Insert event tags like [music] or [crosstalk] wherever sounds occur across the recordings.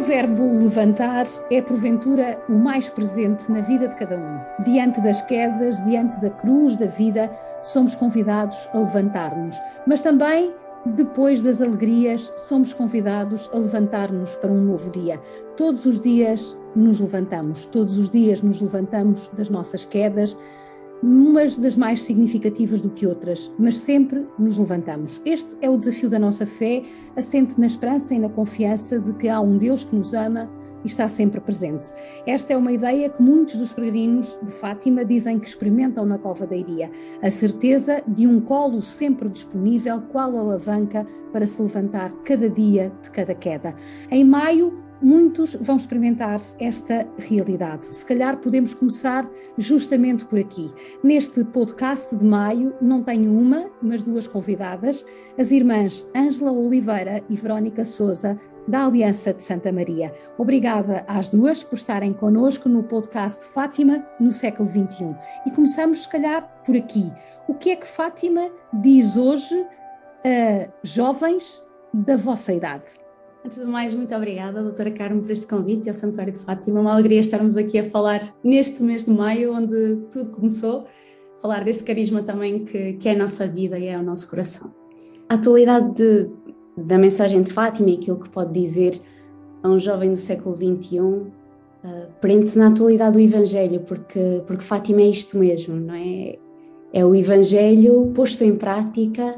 Verbo levantar é, porventura, o mais presente na vida de cada um. Diante das quedas, diante da cruz da vida, somos convidados a levantar-nos. Mas também, depois das alegrias, somos convidados a levantar-nos para um novo dia. Todos os dias nos levantamos, todos os dias nos levantamos das nossas quedas, umas das mais significativas do que outras, mas sempre nos levantamos. Este é o desafio da nossa fé, assente na esperança e na confiança de que há um Deus que nos ama e está sempre presente. Esta é uma ideia que muitos dos peregrinos de Fátima dizem que experimentam na Cova da Iria, a certeza de um colo sempre disponível, qual alavanca para se levantar cada dia de cada queda. Em maio, muitos vão experimentar esta realidade. Se calhar podemos começar justamente por aqui. Neste podcast de maio, não tenho uma, mas duas convidadas, as irmãs Ângela Oliveira e Verónica Souza, da Aliança de Santa Maria. Obrigada às duas por estarem connosco no podcast Fátima no século XXI. E começamos, se calhar, por aqui. O que é que Fátima diz hoje a jovens da vossa idade? Antes de mais, muito obrigada, doutora Carmo, por este convite ao Santuário de Fátima. Uma alegria estarmos aqui a falar neste mês de maio, onde tudo começou, falar deste carisma também que, que é a nossa vida e é o nosso coração. A atualidade de, da mensagem de Fátima e aquilo que pode dizer a um jovem do século XXI uh, prende-se na atualidade do Evangelho, porque, porque Fátima é isto mesmo, não é? É o Evangelho posto em prática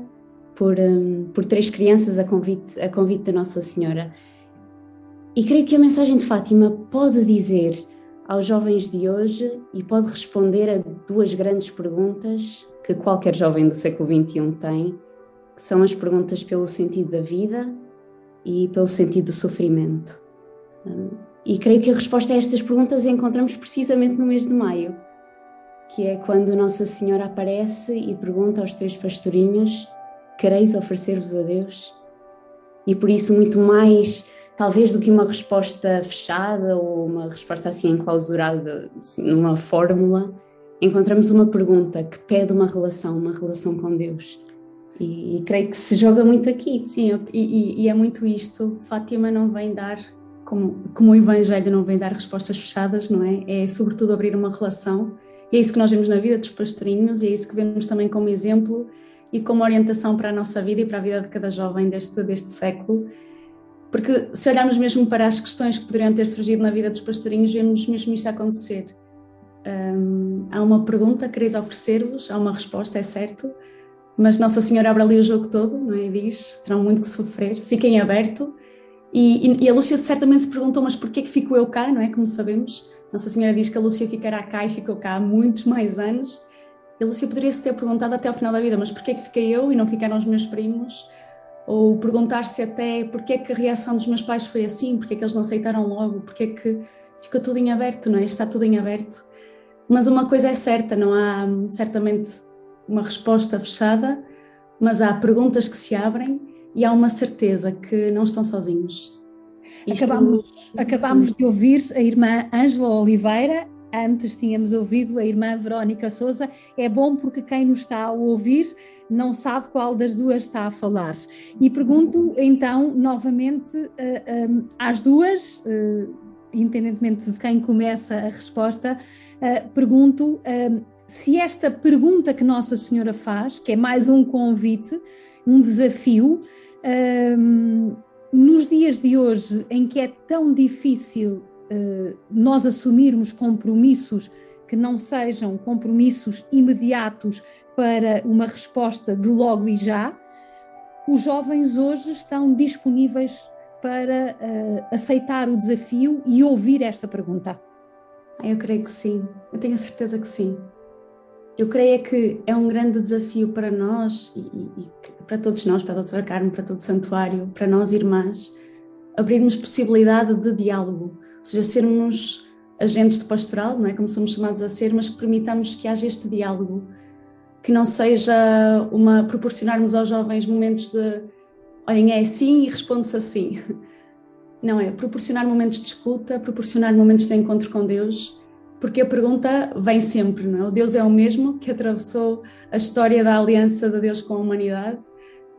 por, um, por três crianças a convite, a convite da Nossa Senhora. E creio que a mensagem de Fátima pode dizer aos jovens de hoje e pode responder a duas grandes perguntas que qualquer jovem do século XXI tem, que são as perguntas pelo sentido da vida e pelo sentido do sofrimento. Hum, e creio que a resposta a estas perguntas encontramos precisamente no mês de maio, que é quando Nossa Senhora aparece e pergunta aos três pastorinhos quereis oferecer-vos a Deus? E por isso, muito mais, talvez, do que uma resposta fechada ou uma resposta assim enclausurada, assim, numa fórmula, encontramos uma pergunta que pede uma relação, uma relação com Deus. E, e creio que se joga muito aqui. Sim, e, e, é muito isto. Fátima não vem dar, como, como o Evangelho não vem dar respostas fechadas, não é? É sobretudo abrir uma relação. E é isso que nós vemos na vida dos pastorinhos e é isso que vemos também como exemplo e como orientação para a nossa vida e para a vida de cada jovem deste, deste século. Porque se olharmos mesmo para as questões que poderiam ter surgido na vida dos pastorinhos, vemos mesmo isto acontecer. Um, há uma pergunta, quereis oferecer-vos, há uma resposta, é certo, mas Nossa Senhora abre ali o jogo todo não é? e diz: terão muito que sofrer, fiquem aberto. E, e, e, a Lúcia certamente se perguntou: mas porquê que fico eu cá, não é? Como sabemos, Nossa Senhora diz que a Lúcia ficará cá e ficou cá há muitos mais anos. E a Lúcia poderia-se ter perguntado até ao final da vida, mas porquê que fiquei eu e não ficaram os meus primos? Ou perguntar-se até porquê que a reação dos meus pais foi assim, porquê que eles não aceitaram logo, porquê que ficou tudo em aberto, não é? Está tudo em aberto. Mas uma coisa é certa, não há certamente uma resposta fechada, mas há perguntas que se abrem e há uma certeza que não estão sozinhos. Isto... Acabamos, acabamos de ouvir a irmã Ângela Oliveira, Antes tínhamos ouvido a irmã Verónica Souza. É bom porque quem nos está a ouvir não sabe qual das duas está a falar. E pergunto então novamente eh, um, eh, às duas, uh, independentemente de quem começa a resposta, uh, pergunto se esta pergunta que Nossa Senhora faz, que é mais um convite, um desafio, nos dias de hoje em que é tão difícil eh, nós assumirmos compromissos que não sejam compromissos imediatos para uma resposta de logo e já, os jovens hoje estão disponíveis para uh, aceitar o desafio e ouvir esta pergunta? Eu creio que sim, eu tenho a certeza que sim. Eu creio é que é um grande desafio para nós e, e, para todos nós, para a doutora Carmen, para todo o santuário, para nós irmãs, abrirmos possibilidade de diálogo, ou seja, sermos agentes de pastoral, não é como somos chamados a ser, mas que permitamos que haja este diálogo, que não seja uma proporcionarmos aos jovens momentos de olhem, é assim e responde-se assim. [laughs] Não é proporcionar momentos de escuta, proporcionar momentos de encontro com Deus, porque a pergunta vem sempre, não é? O Deus é o mesmo que atravessou a história da aliança de Deus com a humanidade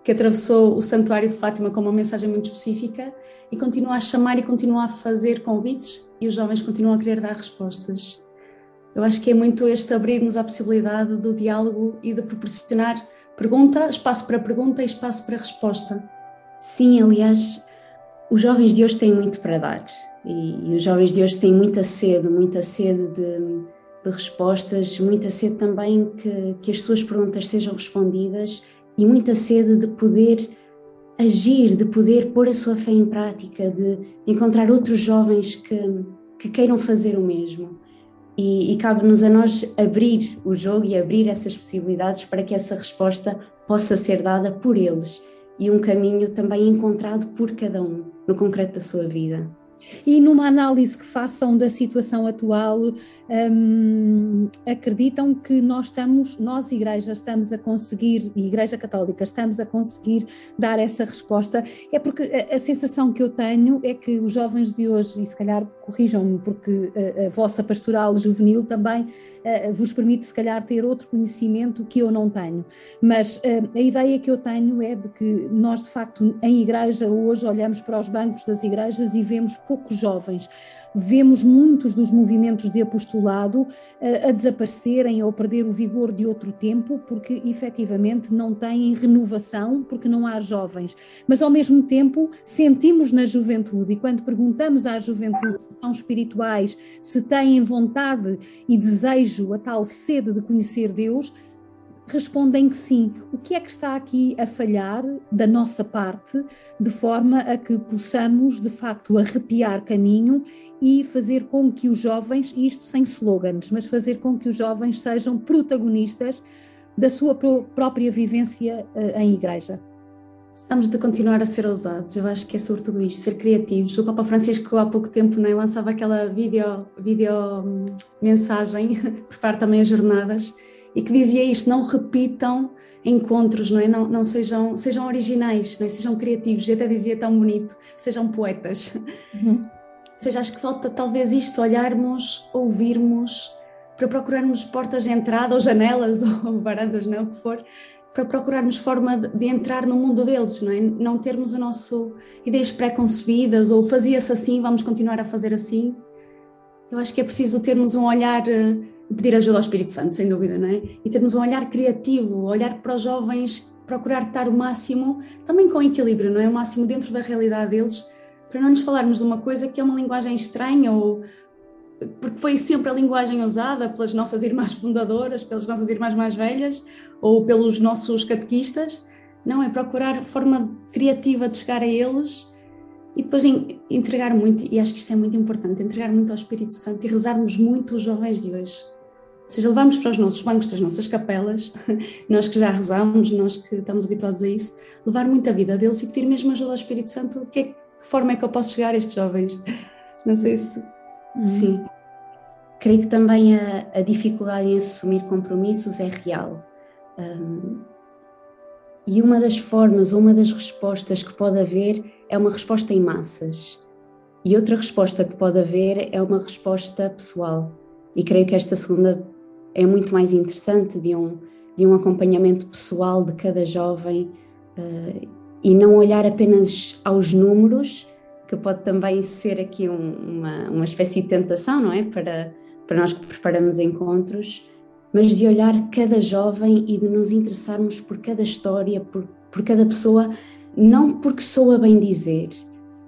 que atravessou o Santuário de Fátima com uma mensagem muito específica e continua a chamar e continua a fazer convites e os jovens continuam a querer dar respostas. Eu acho que é muito este abrirmos a possibilidade do diálogo e de proporcionar pergunta, espaço para pergunta e espaço para resposta. Sim, aliás, os jovens de hoje têm muito para dar e, e os jovens de hoje têm muita sede, muita sede de, de respostas, muita sede também que, que as suas perguntas sejam respondidas e muita sede de poder agir, de poder pôr a sua fé em prática, de, encontrar outros jovens que, que queiram fazer o mesmo. E, e cabe-nos a nós abrir o jogo e abrir essas possibilidades para que essa resposta possa ser dada por eles e um caminho também encontrado por cada um no concreto da sua vida. E numa análise que façam da situação atual, um, acreditam que nós estamos, nós igreja estamos a conseguir, e Igreja Católica estamos a conseguir dar essa resposta, é porque a, a sensação que eu tenho é que os jovens de hoje, e se calhar corrijam-me, porque a, a, vossa pastoral juvenil também uh, vos permite se calhar ter outro conhecimento que eu não tenho, mas uh, a ideia que eu tenho é de que nós de facto em igreja hoje olhamos para os bancos das igrejas e vemos poucos jovens. Vemos muitos dos movimentos de apostolado a, a desaparecerem ou a perder o vigor de outro tempo, porque efetivamente não têm renovação, porque não há jovens. Mas ao mesmo tempo sentimos na juventude, e quando perguntamos à juventude são espirituais, se têm vontade e desejo, a tal sede de conhecer Deus, respondem que sim. O que é que está aqui a falhar da nossa parte, de forma a que possamos, de facto, arrepiar caminho e fazer com que os jovens, isto sem slogans, mas fazer com que os jovens sejam protagonistas da sua própria vivência uh, em igreja? Precisamos de continuar a ser ousados, eu acho que é sobretudo isto, ser criativos. O Papa Francisco há pouco tempo não é, lançava aquela vídeo, vídeo hum, mensagem, [laughs] prepara também as jornadas, e que dizia isto: não repitam encontros, não é? Não, não sejam, sejam originais, não é? sejam criativos. E até dizia tão bonito: sejam poetas. Uhum. Ou seja, acho que falta talvez isto: olharmos, ouvirmos, para procurarmos portas de entrada, ou janelas, [laughs] ou varandas, não é? o que for, para procurarmos forma de, entrar no mundo deles, não é? Não termos o nosso ideias pré-concebidas ou fazia-se assim, vamos continuar a fazer assim. Eu acho que é preciso termos um olhar eh, pedir ajuda ao Espírito Santo, sem dúvida, não é? E termos um olhar criativo, olhar para os jovens, procurar estar o máximo, também com equilíbrio, não é? O máximo dentro da realidade deles, para não nos falarmos de uma coisa que é uma linguagem estranha ou porque foi sempre a linguagem usada pelas nossas irmãs fundadoras, pelas nossas irmãs mais velhas ou pelos nossos catequistas. Não, é procurar forma criativa de chegar a eles e depois entregar muito, e acho que isto é muito importante, entregar muito ao Espírito Santo e rezarmos muito os jovens de hoje seja, levamos para os nossos bancos das nossas capelas, [laughs] nós que já rezamos, nós que estamos habituados a isso, levar muita vida deles e pedir mesmo ajuda ao Espírito Santo, que, é, que forma é que eu posso chegar a estes jovens? Não sei se... Sim. Creio que também a, a dificuldade em assumir compromissos é real. Um, e uma das formas, uma das respostas que pode haver é uma resposta em massas. E outra resposta que pode haver é uma resposta pessoal. E creio que esta segunda é muito mais interessante de um, de um acompanhamento pessoal de cada jovem uh, e não olhar apenas aos números, que pode também ser aqui um, uma, uma espécie de tentação, não é? Para, para nós que preparamos encontros, mas de olhar cada jovem e de nos interessarmos por cada história, por, por cada pessoa, não porque soa bem dizer,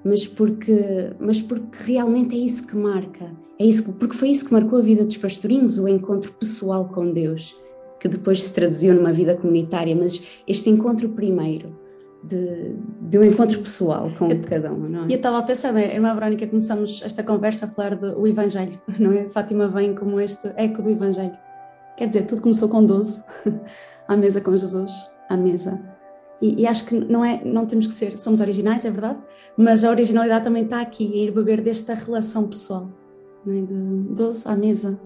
mas porque, mas porque realmente é isso que marca é isso, porque foi isso que marcou a vida dos pastorinhos, o encontro pessoal com Deus, que depois se traduziu numa vida comunitária, mas este encontro primeiro, de, de um encontro Sim. pessoal com eu, cada um, não é? E eu estava a pensar, né, irmã Verónica, começamos esta conversa a falar do Evangelho, [laughs] não é? Fátima vem como este eco do Evangelho. Quer dizer, tudo começou com 12, [laughs] à mesa com Jesus, à mesa. E, e, acho que não é, não temos que ser, somos originais, é verdade, mas a originalidade também está aqui, em ir beber desta relação pessoal né, de 12 à mesa.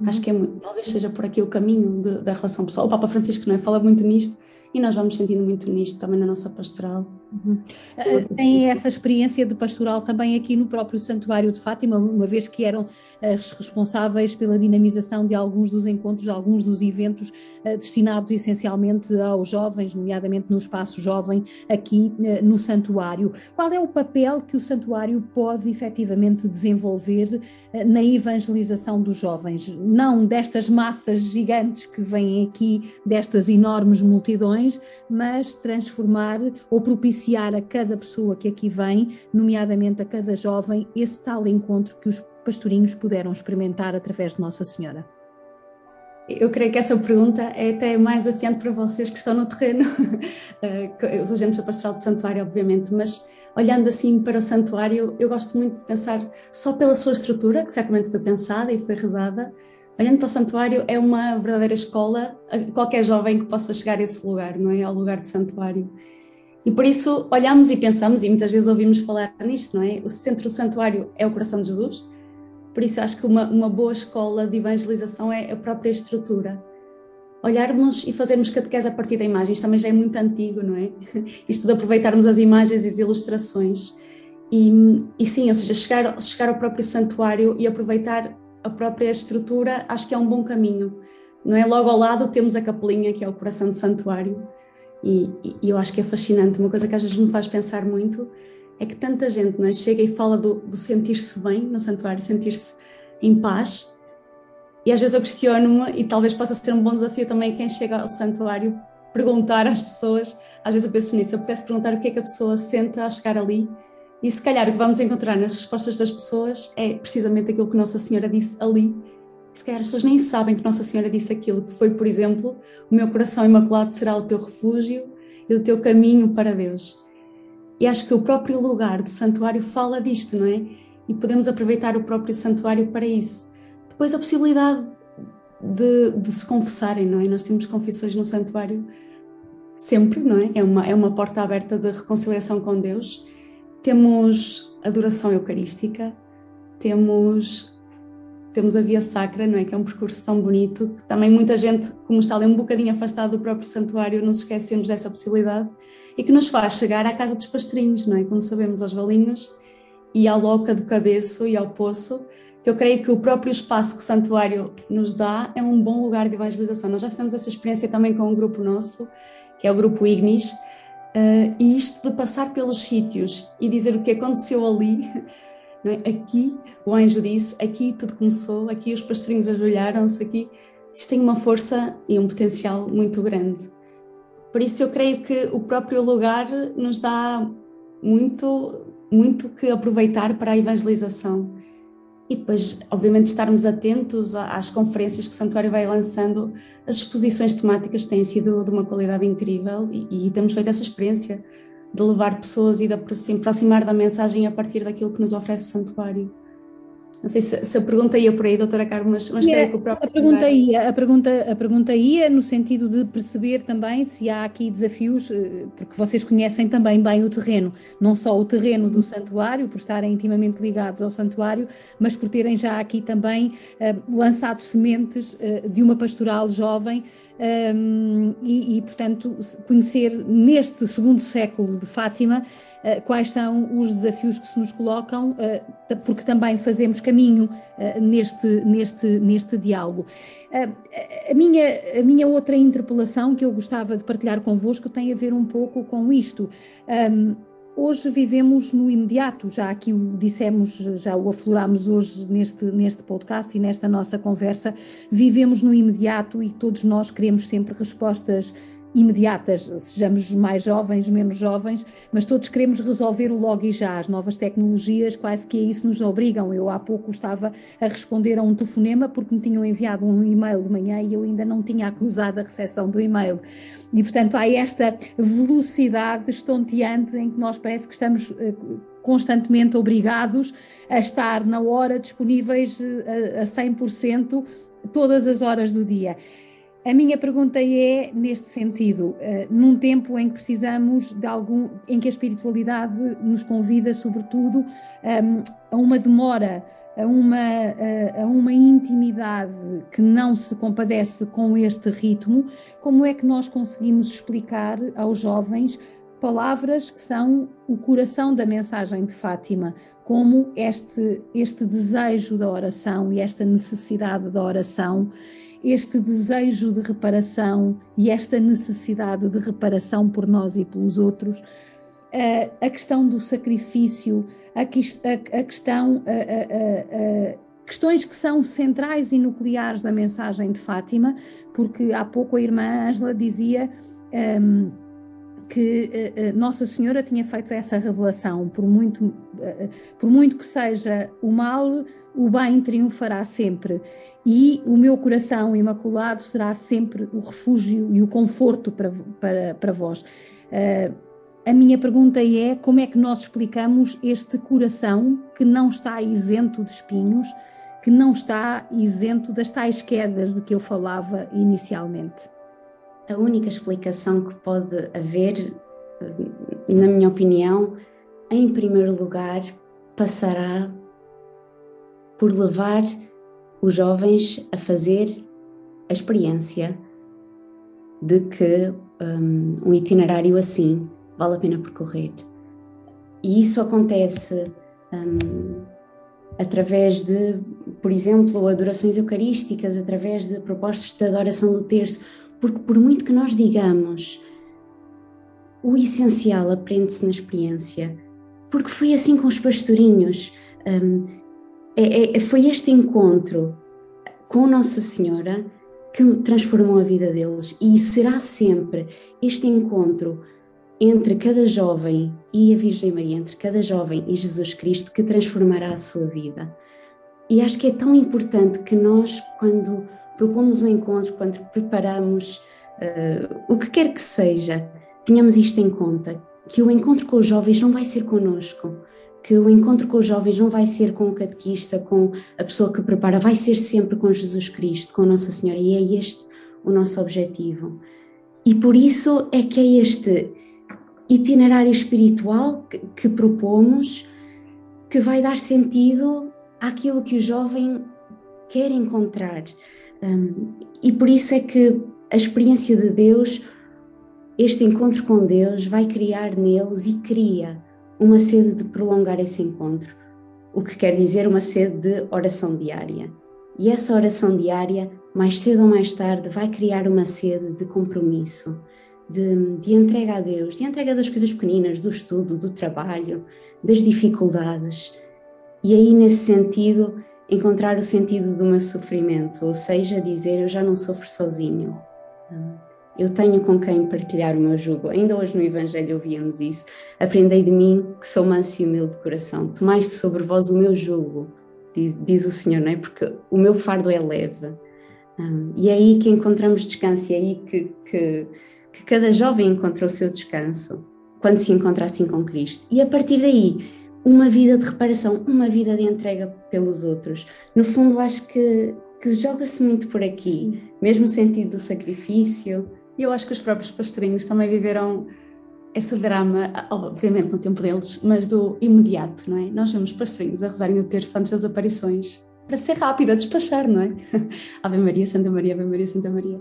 Uhum. Acho que é muito, talvez seja por aqui o caminho de, da relação pessoal. O Papa Francisco não é, fala muito nisto e nós vamos sentindo muito nisto também na nossa pastoral. Uhum. Uh, tem essa experiência de pastoral também aqui no próprio Santuário de Fátima, uma vez que eram as responsáveis pela dinamização de alguns dos encontros, de alguns dos eventos uh, destinados essencialmente aos jovens, nomeadamente no espaço jovem aqui uh, no Santuário. Qual é o papel que o Santuário pode efetivamente desenvolver na evangelização dos jovens? Não destas massas gigantes que vêm aqui, destas enormes multidões, mas transformar ou propiciar propiciar a cada pessoa que aqui vem, nomeadamente a cada jovem, esse tal encontro que os pastorinhos puderam experimentar através de Nossa Senhora? Eu creio que essa pergunta é até mais desafiante para vocês que estão no terreno, [laughs] eh, os agentes da pastoral do santuário, obviamente, mas olhando assim para o santuário, eu gosto muito de pensar só pela sua estrutura, que certamente foi pensada e foi rezada. Olhando para o santuário, é uma verdadeira escola qualquer jovem que possa chegar a esse lugar, não é? Ao lugar de santuário. E por isso olhamos e pensamos, e muitas vezes ouvimos falar nisto, não é? O centro do santuário é o coração de Jesus, por isso acho que uma, uma boa escola de evangelização é a própria estrutura. Olharmos e fazermos catequese a partir da imagem, isto também já é muito antigo, não é? [laughs] Isto de aproveitarmos as imagens e as ilustrações. E, e sim, ou seja, chegar, chegar ao próprio santuário e aproveitar a própria estrutura, acho que é um bom caminho. Não é? Logo ao lado temos a capelinha, que é o coração do santuário e, e, eu acho que é fascinante. Uma coisa que às vezes me faz pensar muito é que tanta gente né, chega e fala do, do sentir-se bem no santuário, sentir-se em paz. E às vezes eu questiono-me, e talvez possa ser um bom desafio também quem chega ao santuário perguntar às pessoas. Às vezes eu penso nisso, eu pudesse perguntar o que é que a pessoa sente ao chegar ali. E se calhar o que vamos encontrar nas respostas das pessoas é precisamente aquilo que Nossa Senhora disse ali se calhar as pessoas nem sabem que Nossa Senhora disse aquilo, que foi, por exemplo, o meu coração imaculado será o teu refúgio e o teu caminho para Deus. E acho que o próprio lugar do santuário fala disto, não é? E podemos aproveitar o próprio santuário para isso. Depois a possibilidade de, de se confessarem, não é? Nós temos confissões no santuário sempre, não é? É uma, é uma porta aberta de reconciliação com Deus. Temos adoração eucarística, temos temos a Via Sacra, não é? Que é um percurso tão bonito, que também muita gente, como está ali um bocadinho afastado do próprio santuário, nos esquecemos dessa possibilidade e que nos faz chegar à casa dos pastorinhos, não é? Como sabemos, aos valinhos e à loca do cabeço e ao poço, que eu creio que o próprio espaço que o santuário nos dá é um bom lugar de evangelização. Nós já fizemos essa experiência também com um grupo nosso, que é o grupo Ignis, uh, e isto de passar pelos sítios e dizer o que aconteceu ali é? Aqui o anjo disse, aqui tudo começou, aqui os pastorinhos ajoelharam-se, aqui. Isto tem uma força e um potencial muito grande. Por isso eu creio que o próprio lugar nos dá muito, muito que aproveitar para a evangelização. E depois, obviamente, estarmos atentos às conferências que o Santuário vai lançando. As exposições temáticas têm sido de uma qualidade incrível e, e temos feito essa experiência de levar pessoas e de aproximar da mensagem a partir daquilo que nos oferece o santuário. Não sei se, se a pergunta ia por aí, doutora Carmo, mas, mas creio que o próprio... A pergunta, ia, a, pergunta, a pergunta ia no sentido de perceber também se há aqui desafios, eh, porque vocês conhecem também bem o terreno, não só o terreno do santuário, por estarem intimamente ligados ao santuário, mas por terem já aqui também uh, lançado sementes uh, de uma pastoral jovem um, e, e, portanto, conhecer neste segundo século de Fátima uh, quais são os desafios que se nos colocam, uh, porque também fazemos caminho uh, neste, neste, neste diálogo. a, minha, a minha outra interpelação que eu gostava de partilhar convosco tem a ver um pouco com isto. Um, Hoje vivemos no imediato, já aqui o dissemos, já o aflorámos hoje neste, neste podcast e nesta nossa conversa, vivemos no imediato e todos nós queremos sempre respostas imediatas, sejamos mais jovens, menos jovens, mas todos queremos resolver o logo e já. As novas tecnologias quase que a isso nos obrigam. Eu há pouco estava a responder a um telefonema porque me tinham enviado um e-mail de manhã e eu ainda não tinha acusado a recepção do e-mail. E portanto há esta velocidade estonteante em que nós parece que estamos eh, constantemente obrigados a estar na hora disponíveis eh, a 100% todas as horas do dia. A minha pergunta é neste sentido, uh, num tempo em que precisamos de algum, em que a espiritualidade nos convida, sobretudo, ehm, a uma demora, a uma, a uma intimidade que não se compadece com este ritmo, como é que nós conseguimos explicar aos jovens palavras que são o coração da mensagem de Fátima, como este, este desejo da oração e esta necessidade da oração este desejo de reparação e esta necessidade de reparação por nós e pelos outros, a questão do sacrifício, a, questão, questões que são centrais e nucleares da mensagem de Fátima, porque há pouco a irmã Ângela dizia. Um, que uh, Nossa Senhora tinha feito essa revelação, por muito, uh, por muito que seja o mal, o bem triunfará sempre, e o meu coração imaculado será sempre o refúgio e o conforto para, para, para vós. A minha pergunta é como é que nós explicamos este coração que não está isento de espinhos, que não está isento das tais quedas de que eu falava inicialmente? A única explicação que pode haver, na minha opinião, em primeiro lugar, passará por levar os jovens a fazer a experiência de que um, um itinerário assim vale a pena percorrer. E isso acontece um, através de, por exemplo, adorações eucarísticas, através de propostas de adoração do terço, porque, por muito que nós digamos, o essencial aprende-se na experiência. Porque foi assim com os pastorinhos. Um, é, é, foi este encontro com Nossa Senhora que transformou a vida deles e será sempre este encontro entre cada jovem e a Virgem Maria, entre cada jovem e Jesus Cristo que transformará a sua vida. E acho que é tão importante que nós, quando propomos um encontro, quando preparamos uh, o que quer que seja, tenhamos isto em conta, que o encontro com os jovens não vai ser conosco, que o encontro com os jovens não vai ser com o catequista, com a pessoa que prepara, vai ser sempre com Jesus Cristo, com Nossa Senhora, e é este o nosso objetivo. E por isso é que é este itinerário espiritual que, que propomos que vai dar sentido àquilo que o jovem quer encontrar. Um, e por isso é que a experiência de Deus, este encontro com Deus, vai criar neles e cria uma sede de prolongar esse encontro, o que quer dizer uma sede de oração diária. E essa oração diária, mais cedo ou mais tarde, vai criar uma sede de compromisso, de, de entrega a Deus, de entrega das coisas pequeninas, do estudo, do trabalho, das dificuldades. E aí, nesse sentido, encontrar o sentido do meu sofrimento, ou seja, dizer eu já não sofro sozinho. Eu tenho com quem partilhar o meu jugo. Ainda hoje no Evangelho ouvíamos isso. Aprendei de mim que sou manso e humilde de coração. Tomai sobre vós o meu jugo, diz, diz, o Senhor, não é? Porque o meu fardo é leve. Um, e é aí que encontramos descanso, e é aí que, que, que cada jovem encontra o seu descanso, quando se encontra assim com Cristo. E a partir daí, uma vida de reparação, uma vida de entrega pelos outros. No fundo, acho que, que joga-se muito por aqui, mesmo o sentido do sacrifício. E eu acho que os próprios pastorinhos também viveram esse drama, obviamente no tempo deles, mas do imediato, não é? Nós vemos pastorinhos a rezarem o terço antes das aparições, para ser rápido a despachar, não é? [laughs] Ave Maria, Santa Maria, Ave Maria, Santa Maria.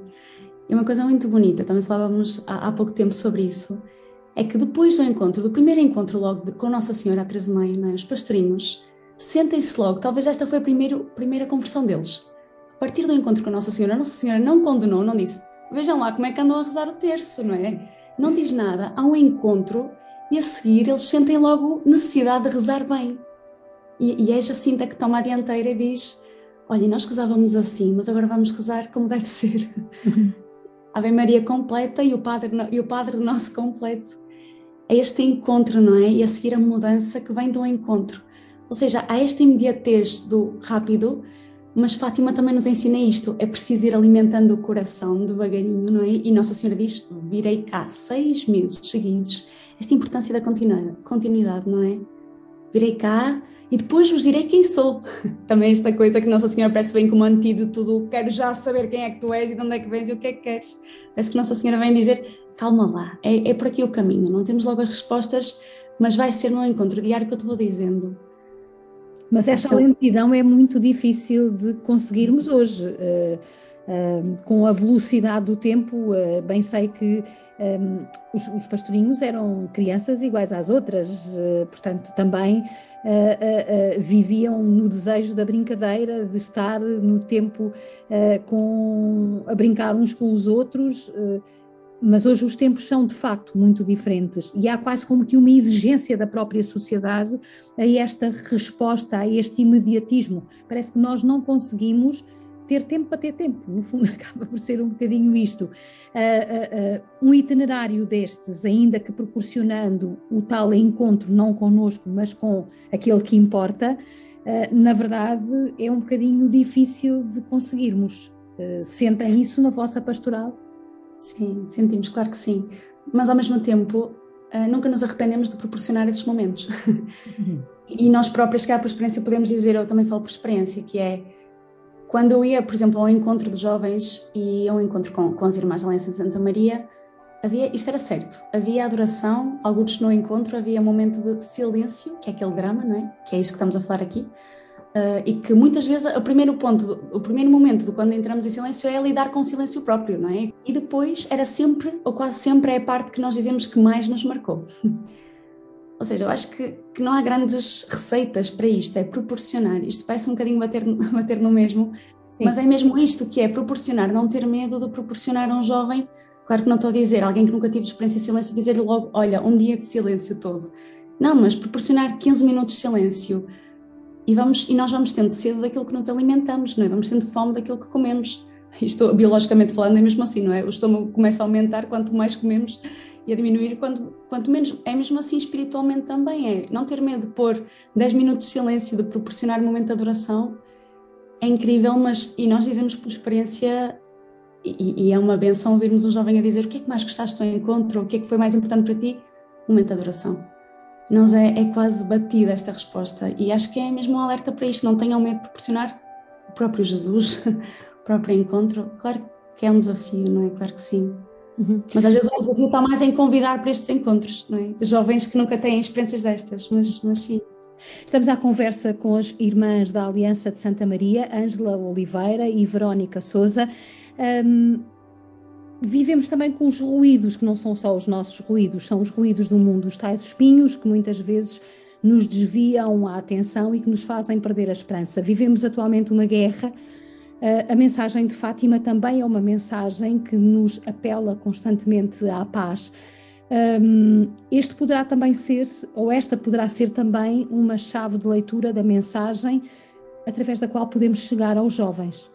É uma coisa muito bonita, também falávamos há, há pouco tempo sobre isso, é que depois do encontro, do primeiro encontro logo de, com Nossa Senhora a 13 de Maio, é? os pastorinhos sentem-se logo, talvez esta foi a primeiro, primeira conversão deles. A partir do encontro com Nossa Senhora, Nossa Senhora não condenou, não disse vejam lá como é que andam a rezar o terço, não é? Não diz nada, há um encontro e a seguir eles sentem logo necessidade de rezar bem. E, e é Jacinta que toma a dianteira e diz: Olha, nós rezávamos assim, mas agora vamos rezar como deve ser. [laughs] Ave Maria completa e o Padre, e o padre [laughs] Nosso completo é este encontro, não é? E a seguir a mudança que vem do encontro. Ou seja, há esta imediatez do rápido, mas Fátima também nos ensina isto: é preciso ir alimentando o coração devagarinho, não é? E Nossa Senhora diz: virei cá seis meses seguidos. Esta importância da continuidade, não é? Virei cá e depois vos direi quem sou. [laughs] Também esta coisa que Nossa Senhora parece bem como antídoto do quero já saber quem é que tu és e de onde é que vens e o que é que queres. Parece que Nossa Senhora vem dizer calma lá, é, é por aqui o caminho, não temos logo as respostas, mas vai ser no encontro diário que eu te vou dizendo. Mas esta lentidão é muito difícil de conseguirmos hoje. Uh, uh, com a velocidade do tempo, uh, bem sei que um, os, os, pastorinhos eram crianças iguais às outras, portanto, também viviam no desejo da brincadeira, de estar no tempo com, a brincar uns com os outros mas hoje os tempos são de facto muito diferentes e há quase como que uma exigência da própria sociedade a esta resposta, a este imediatismo. Parece que nós não conseguimos ter tempo para ter tempo, no fundo [laughs] acaba por ser um bocadinho isto. Uh, uh, uh, um itinerário destes, ainda que proporcionando o tal encontro não connosco, mas com aquele que importa, na verdade é um bocadinho difícil de conseguirmos. sentem isso na vossa pastoral? Sim, sentimos, claro que sim. Mas ao mesmo tempo, nunca nos arrependemos de proporcionar esses momentos. [laughs] Uhum. e nós próprios, cá por experiência, podemos dizer, eu também falo por experiência, que é quando eu ia, por exemplo, ao encontro de jovens e ao encontro com, com as irmãs da Aliança de Santa Maria, havia, isto era certo, havia adoração, alguns no encontro, havia um momento de silêncio, que é aquele drama, não é? Que é isso que estamos a falar aqui. Uh, e que muitas vezes o primeiro ponto, o primeiro momento de quando entramos em silêncio é lidar com o silêncio próprio, não é? E depois era sempre, ou quase sempre, é a parte que nós dizemos que mais nos marcou. [laughs] ou seja, eu acho que, que não há grandes receitas para isto, é proporcionar. Isto parece um bocadinho bater, [laughs] bater no mesmo, Sim. mas é mesmo isto que é proporcionar, não ter medo de proporcionar a um jovem. Claro que não estou a dizer, alguém que nunca tive experiência de silêncio, dizer-lhe logo, olha, um dia de silêncio todo. Não, mas proporcionar 15 minutos de silêncio, e, vamos, e nós vamos tendo sede daquilo que nos alimentamos, não é? Vamos tendo fome daquilo que comemos. Isto, biologicamente falando, é mesmo assim, não é? O estômago começa a aumentar quanto mais comemos e a diminuir quanto, quanto menos. É mesmo assim espiritualmente também, é não ter medo de pôr 10 minutos de silêncio, de proporcionar um momento de adoração. É incrível, mas, e nós dizemos por experiência, e, e é uma benção ouvirmos um jovem a dizer o que é que mais gostaste do encontro, o que é que foi mais importante para ti? Um momento de adoração nos é, é quase batida esta resposta e acho que é mesmo um alerta para isto, não tenham medo de proporcionar o próprio Jesus, [laughs] o próprio encontro, claro que é um desafio, não é? Claro que sim. Uhum. Mas às vezes o desafio está mais em convidar para estes encontros, não é? Jovens que nunca têm experiências destas, mas, mas sim. Estamos à conversa com as irmãs da Aliança de Santa Maria, Ângela Oliveira e Verónica Souza. Um, vivemos também com os ruídos, que não são só os nossos ruídos, são os ruídos do mundo, os tais espinhos que muitas vezes nos desviam a atenção e que nos fazem perder a esperança. Vivemos atualmente uma guerra. A mensagem de Fátima também é uma mensagem que nos apela constantemente à paz. Este poderá também ser, ou esta poderá ser também, uma chave de leitura da mensagem através da qual podemos chegar aos jovens.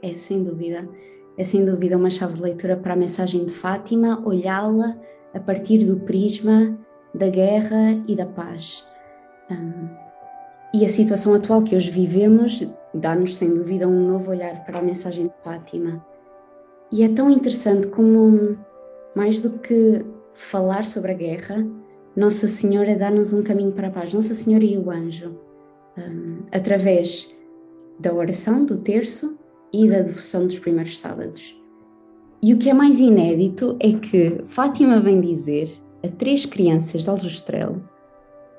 É, sem dúvida é sem dúvida uma chave de leitura para a mensagem de Fátima, olhá-la a partir do prisma da guerra e da paz. Um, e a situação atual que hoje vivemos dá-nos, sem dúvida, um novo olhar para a mensagem de Fátima. E é tão interessante como, mais do que falar sobre a guerra, Nossa Senhora dá-nos um caminho para a paz, Nossa Senhora e o anjo, um, através da oração do terço e da devoção dos primeiros sábados. E o que é mais inédito é que Fátima vem dizer a três crianças de Aljustrel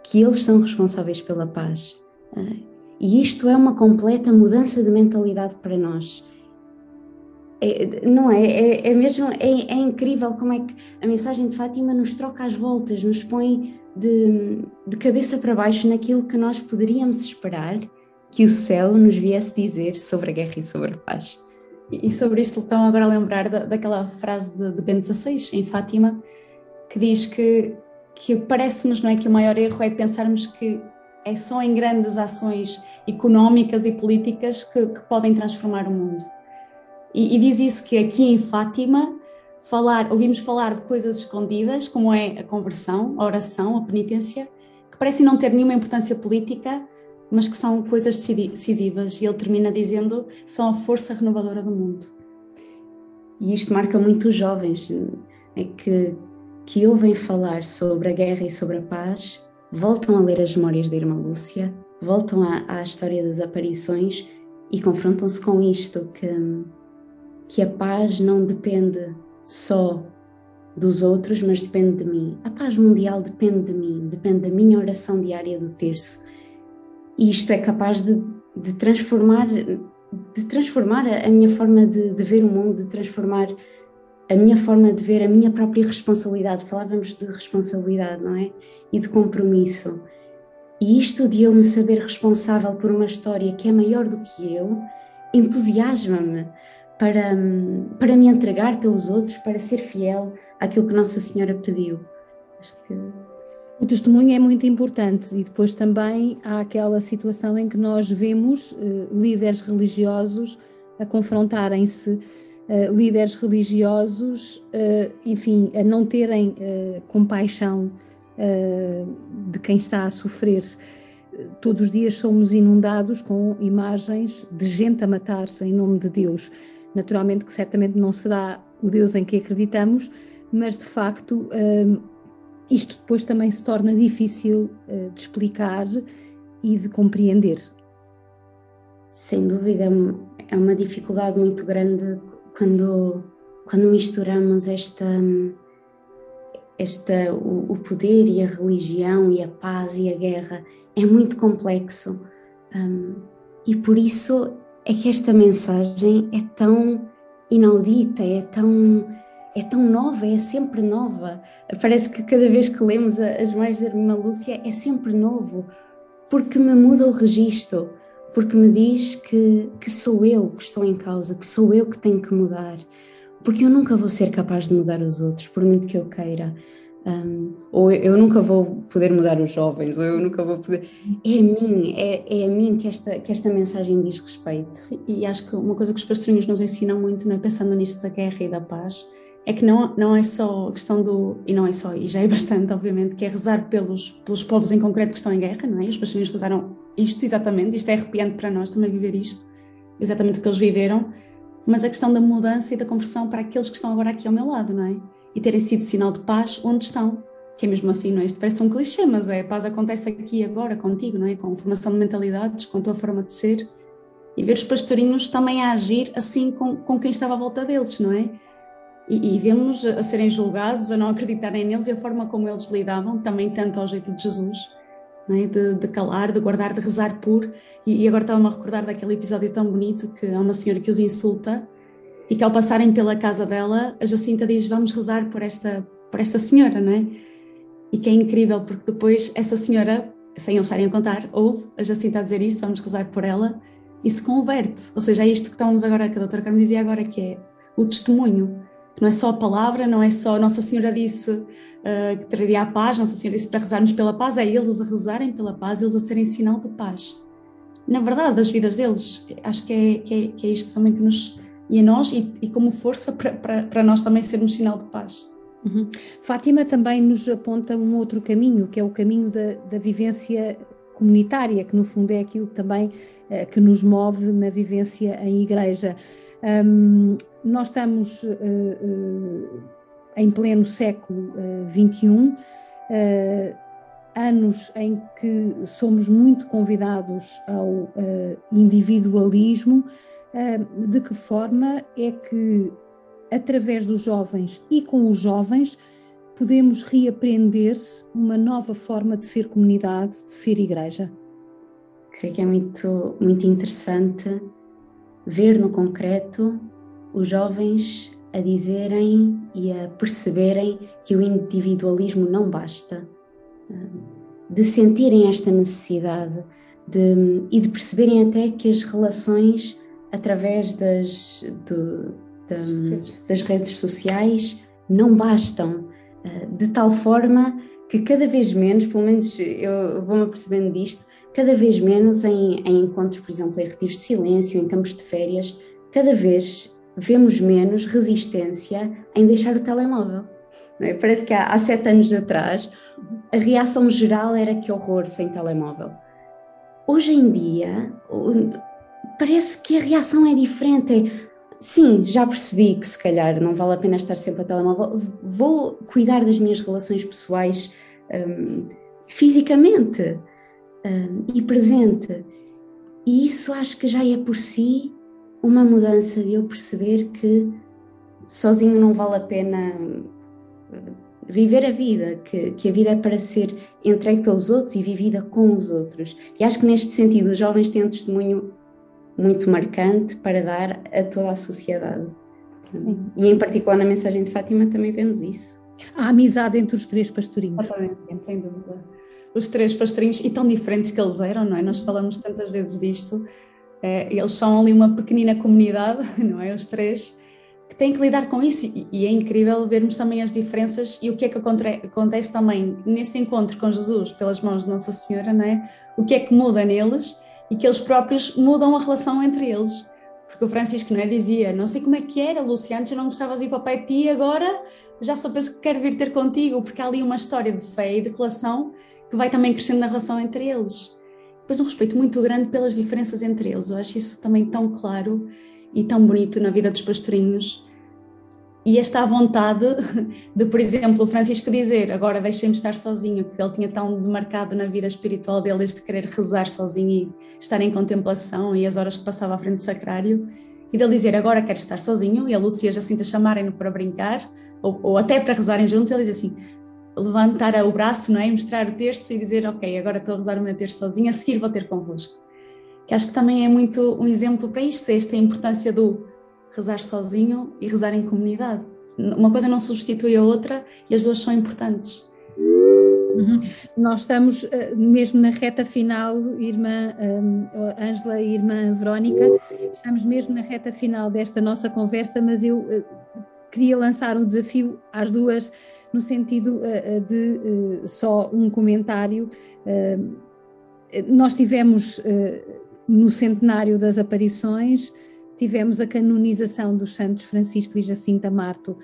que eles são responsáveis pela paz. E isto é uma completa mudança de mentalidade para nós. É, não é? É, é mesmo é, é, incrível como é que a mensagem de Fátima nos troca as voltas, nos põe de, de cabeça para baixo naquilo que nós poderíamos esperar que o céu nos viesse dizer sobre a guerra e sobre a paz. E sobre isto estão agora a lembrar da, daquela frase de, de Bento XVI, em Fátima, que diz que, que parece-nos não é, que o maior erro é pensarmos que é só em grandes ações económicas e políticas que, que podem transformar o mundo. E, e, diz isso que aqui em Fátima falar, ouvimos falar de coisas escondidas, como é a conversão, a oração, a penitência, que parecem não ter nenhuma importância política, mas que são coisas decisivas. E ele termina dizendo: são a força renovadora do mundo. E isto marca muito os jovens, é que, que ouvem falar sobre a guerra e sobre a paz voltam a ler as memórias da irmã Lúcia, voltam à, à história das aparições e confrontam-se com isto que, que a paz não depende só dos outros, mas depende de mim. A paz mundial depende de mim, depende da minha oração diária do terço. E isto é capaz de, de transformar de transformar a minha forma de, de, ver o mundo, de transformar a minha forma de ver a minha própria responsabilidade. Falávamos de responsabilidade, não é? E de compromisso. E isto de eu me saber responsável por uma história que é maior do que eu, entusiasma-me para, para me entregar pelos outros, para ser fiel àquilo que Nossa Senhora pediu. Acho que o testemunho é muito importante e depois também há aquela situação em que nós vemos uh, líderes religiosos a confrontarem-se, uh, líderes religiosos, uh, enfim, a não terem compaixão de quem está a sofrer. Todos os dias somos inundados com imagens de gente a matar-se em nome de Deus. Naturalmente que certamente não será o Deus em que acreditamos, mas de facto isto depois também se torna difícil uh, de explicar e de compreender. Sem dúvida, é uma dificuldade muito grande quando, quando misturamos esta, esta o, o poder e a religião e a paz e a guerra. É muito complexo. Um, e por isso é que esta mensagem é tão inaudita, é tão é tão nova, é sempre nova. Parece que cada vez que lemos as mais da irmã Lúcia é sempre novo, porque me muda o registro, porque me diz que, que sou eu que estou em causa, que sou eu que tenho que mudar, porque eu nunca vou ser capaz de mudar os outros, por muito que eu queira. Um, ou eu nunca vou poder mudar os jovens, ou eu nunca vou poder. É a mim, é, é a mim que esta, que esta mensagem diz respeito. Sim, e acho que uma coisa que os pastorinhos nos ensinam muito, não é? pensando nisto da guerra e da paz, é que não, não é só questão do, e não é só, e já é bastante, obviamente, que é rezar pelos, pelos povos em concreto que estão em guerra, não é? Os pastorinhos rezaram isto exatamente, isto é arrepiante para nós também viver isto, exatamente o que eles viveram, mas a questão da mudança e da conversão para aqueles que estão agora aqui ao meu lado, não é? E terem sido sinal de paz onde estão, que é mesmo assim, não é? Isto parece um clichê, mas é, a paz acontece aqui agora contigo, não é? Com formação de mentalidades, com a tua forma de ser, e ver os pastorinhos também a agir assim com, com quem estava à volta deles, não é? e, e vemos a serem julgados, a não acreditarem neles e a forma como eles lidavam, também tanto ao jeito de Jesus, é? de, de, calar, de guardar, de rezar por. E, e agora estava-me a recordar daquele episódio tão bonito que há uma senhora que os insulta e que ao passarem pela casa dela, a Jacinta diz: Vamos rezar por esta, por esta senhora, não é? E que é incrível, porque depois essa senhora, sem eles estarem a contar, ouve a Jacinta a dizer isto: Vamos rezar por ela, e se converte. Ou seja, é isto que estamos agora, que a doutora Carmen dizia agora, que é o testemunho não é só a palavra, não é só Nossa Senhora disse uh, que traria a paz, Nossa Senhora disse para rezarmos pela paz, é eles a rezarem pela paz, eles a serem sinal de paz. Na verdade, das vidas deles, acho que é, que é, que é isto também que nos. e a nós, e, e como força para, para, para, nós também sermos sinal de paz. Uhum. Fátima também nos aponta um outro caminho, que é o caminho da, da vivência comunitária, que no fundo é aquilo também uh, que nos move na vivência em igreja. Um, nós estamos uh, uh, em pleno século XXI, uh, anos em que somos muito convidados ao individualismo. de que forma é que, através dos jovens e com os jovens, podemos reaprender uma nova forma de ser comunidade, de ser igreja? Creio que é muito, muito interessante ver no concreto os jovens a dizerem e a perceberem que o individualismo não basta, de sentirem esta necessidade de, e de perceberem até que as relações através das, de, das redes sociais. não bastam, de tal forma que cada vez menos, pelo menos eu vou-me percebendo disto, cada vez menos em, em encontros, por exemplo, em retiros de silêncio, em campos de férias, cada vez vemos menos resistência em deixar o telemóvel. É? Parece que há, há, sete anos atrás a reação geral era que horror sem telemóvel. Hoje em dia parece que a reação é diferente. É, sim, já percebi que se calhar não vale a pena estar sempre a telemóvel. Vou cuidar das minhas relações pessoais. Um, fisicamente um, e presente. E isso acho que já é por si uma mudança de eu perceber que sozinho não vale a pena viver a vida, que, que a vida é para ser entregue pelos outros e vivida com os outros. E acho que neste sentido os jovens têm um testemunho muito marcante para dar a toda a sociedade. Sim. E em particular na mensagem de Fátima também vemos isso. A amizade entre os três pastorinhos. Exatamente, sem dúvida. Os três pastorinhos, e tão diferentes que eles eram, não é? Nós falamos tantas vezes disto. É, eles são ali uma pequenina comunidade, [laughs] não é? Os três que têm que lidar com isso e, é incrível vermos também as diferenças e o que é que acontece também neste encontro com Jesus pelas mãos de Nossa Senhora, não é? O que é que muda neles e que eles próprios mudam a relação entre eles. Porque o Francisco não é, dizia, não sei como é que era, Luciano, eu não gostava de ir para o pai de ti, agora já só penso que quero vir ter contigo, porque há ali uma história de fé e de relação que vai também crescendo na relação entre eles. Depois um respeito muito grande pelas diferenças entre eles, eu acho isso também tão claro e tão bonito na vida dos pastorinhos. E esta vontade de, por exemplo, o Francisco dizer agora deixem-me estar sozinho, que ele tinha tão demarcado na vida espiritual dele este querer rezar sozinho e estar em contemplação e as horas que passava à frente do sacrário, e dele dizer agora quero estar sozinho, e a Lúcia já sinta chamarem-no para brincar, ou, ou, até para rezarem juntos, ele diz assim, levantar o braço, não é? mostrar o terço e dizer ok, agora estou a rezar o meu terço sozinho, a seguir vou ter convosco que acho que também é muito um exemplo para isto, esta importância do rezar sozinho e rezar em comunidade. Uma coisa não substitui a outra e as duas são importantes. Uhum. Nós estamos uh, mesmo na reta final, irmã Ângela um, e irmã Verónica, estamos mesmo na reta final desta nossa conversa, mas eu uh, queria lançar um desafio às duas, no sentido uh, de só um comentário. nós tivemos no centenário das aparições, tivemos a canonização dos santos Francisco e Jacinta Marto.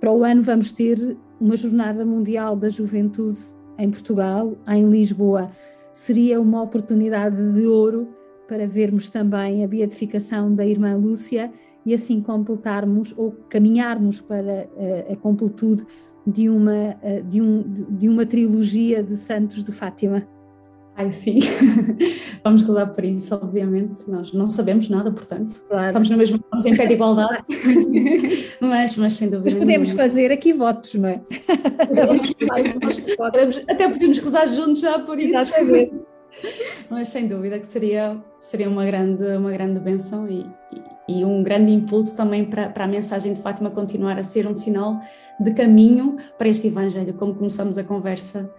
Para o ano vamos ter uma Jornada Mundial da Juventude em Portugal, em Lisboa. Seria uma oportunidade de ouro para vermos também a beatificação da irmã Lúcia e assim completarmos ou caminharmos para a, a completude de uma, de, um, de uma trilogia de santos de Fátima. Ai, sim. [laughs] Vamos rezar por isso, obviamente. Nós não sabemos nada, portanto. Claro. Estamos, no mesmo, estamos em pé de igualdade. [laughs] [laughs] mas, mas sem dúvida. Mas podemos nenhuma. fazer aqui votos, não é? Podemos, até podemos rezar juntos já por isso. Exatamente. Mas sem dúvida que seria, seria uma, grande, uma grande benção e, e, e um grande impulso também para, para a mensagem de Fátima continuar a ser um sinal de caminho para este Evangelho, como começamos a conversa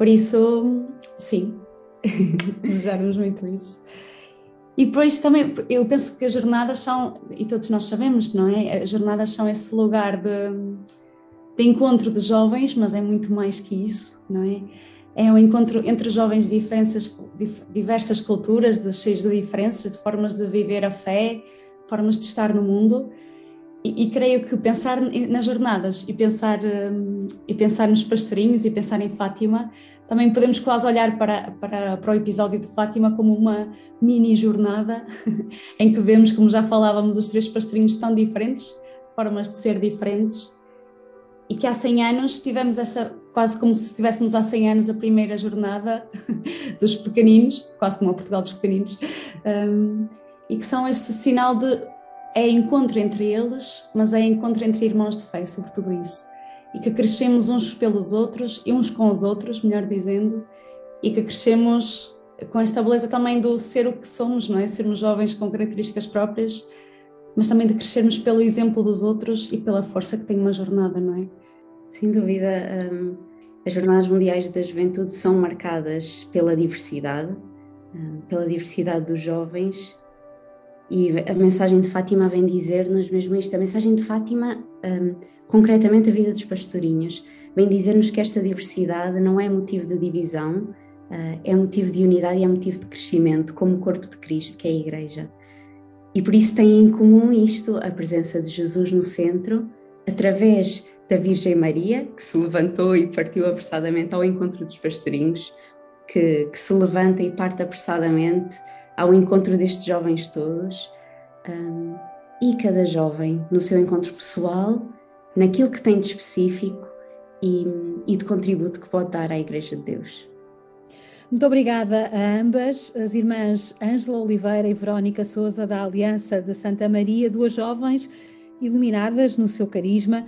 por isso, sim, [laughs] desejamos muito isso. E depois também, eu penso que as jornadas são, e todos nós sabemos, não é? As jornadas são esse lugar de, de encontro de jovens, mas é muito mais que isso, não é? É um encontro entre jovens de diferenças, diversas culturas, de, cheios de diferenças, de formas de viver a fé, formas de estar no mundo, e, e, creio que pensar nas jornadas e pensar, um, e pensar nos pastorinhos e pensar em Fátima, também podemos quase olhar para, para, para o episódio de Fátima como uma mini jornada [laughs] em que vemos, como já falávamos, os três pastorinhos tão diferentes, formas de ser diferentes, e que há 100 anos tivemos essa, quase como se tivéssemos há 100 anos a primeira jornada [laughs] dos pequeninos, quase como a Portugal dos pequeninos, um, e que são esse sinal de é encontro entre eles, mas é encontro entre irmãos de fé, sobre tudo isso. E que crescemos uns pelos outros e uns com os outros, melhor dizendo, e que crescemos com esta beleza também do ser o que somos, não é? Sermos jovens com características próprias, mas também de crescermos pelo exemplo dos outros e pela força que tem uma jornada, não é? Sem dúvida, um, as Jornadas Mundiais da Juventude são marcadas pela diversidade, um, pela diversidade dos jovens e a mensagem de Fátima vem dizer-nos mesmo isto. A mensagem de Fátima, um, concretamente a vida dos pastorinhos, vem dizer-nos que esta diversidade não é motivo de divisão, uh, é motivo de unidade e é motivo de crescimento, como o corpo de Cristo, que é a Igreja. E por isso tem em comum isto, a presença de Jesus no centro, através da Virgem Maria, que se levantou e partiu apressadamente ao encontro dos pastorinhos, que, que se levanta e parte apressadamente ao encontro destes jovens todos um, e cada jovem no seu encontro pessoal, naquilo que tem de específico e, e de contributo que pode dar à Igreja de Deus. Muito obrigada a ambas, as irmãs Ângela Oliveira e Verónica Souza da Aliança de Santa Maria, duas jovens iluminadas no seu carisma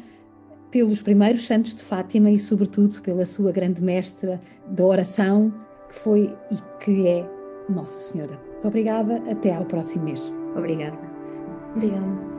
pelos primeiros santos de Fátima e, sobretudo, pela sua grande mestra da oração, que foi e que é Nossa Senhora. Muito obrigada, até ao próximo mês. Obrigada. Obrigada.